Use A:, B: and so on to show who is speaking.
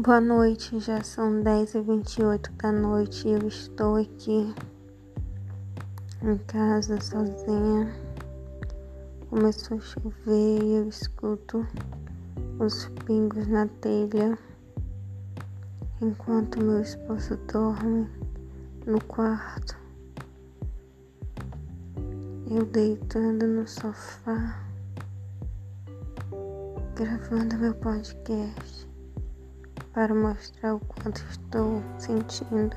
A: Boa noite, já são 10 e 28 da noite e eu estou aqui em casa sozinha. Começou a chover e eu escuto os pingos na telha enquanto meu esposo dorme no quarto. Eu deitando no sofá, gravando meu podcast para mostrar o quanto estou sentindo.